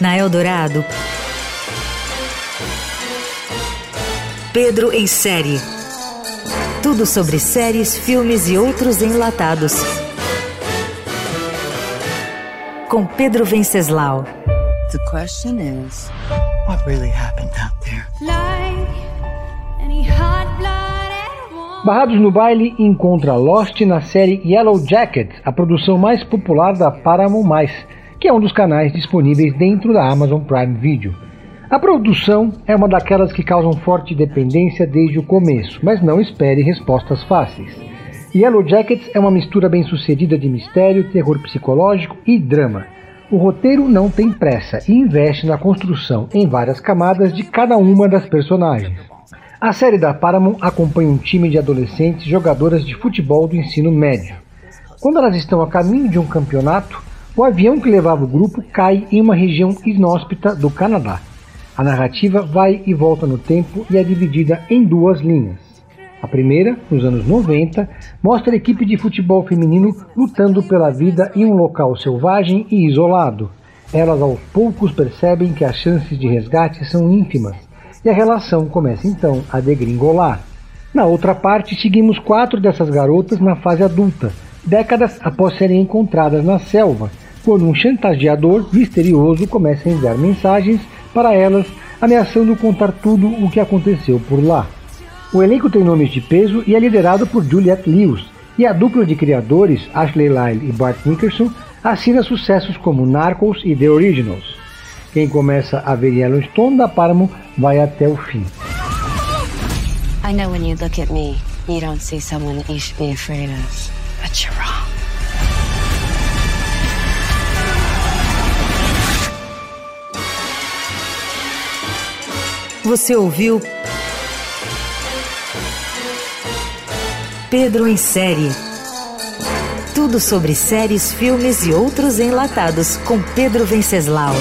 Na Eldorado, Pedro em série. Tudo sobre séries, filmes e outros enlatados. Com Pedro Venceslau. The question is, what really happened out Barrados no Baile encontra Lost na série Yellow Jacket, a produção mais popular da Paramount+, que é um dos canais disponíveis dentro da Amazon Prime Video. A produção é uma daquelas que causam forte dependência desde o começo, mas não espere respostas fáceis. Yellow Jackets é uma mistura bem sucedida de mistério, terror psicológico e drama. O roteiro não tem pressa e investe na construção em várias camadas de cada uma das personagens. A série da Paramount acompanha um time de adolescentes jogadoras de futebol do ensino médio. Quando elas estão a caminho de um campeonato, o avião que levava o grupo cai em uma região inóspita do Canadá. A narrativa vai e volta no tempo e é dividida em duas linhas. A primeira, nos anos 90, mostra a equipe de futebol feminino lutando pela vida em um local selvagem e isolado. Elas aos poucos percebem que as chances de resgate são ínfimas e a relação começa então a degringolar. Na outra parte, seguimos quatro dessas garotas na fase adulta, décadas após serem encontradas na selva quando um chantageador misterioso começa a enviar mensagens para elas, ameaçando contar tudo o que aconteceu por lá. O elenco tem nomes de peso e é liderado por Juliette Lewis, e a dupla de criadores, Ashley Lyle e Bart Nickerson, assina sucessos como Narcos e The Originals. Quem começa a ver Yellowstone da Paramount vai até o fim. I know when you look at me, you don't see someone that you should be afraid of, but you're wrong. Você ouviu Pedro em Série. Tudo sobre séries, filmes e outros enlatados com Pedro Venceslau.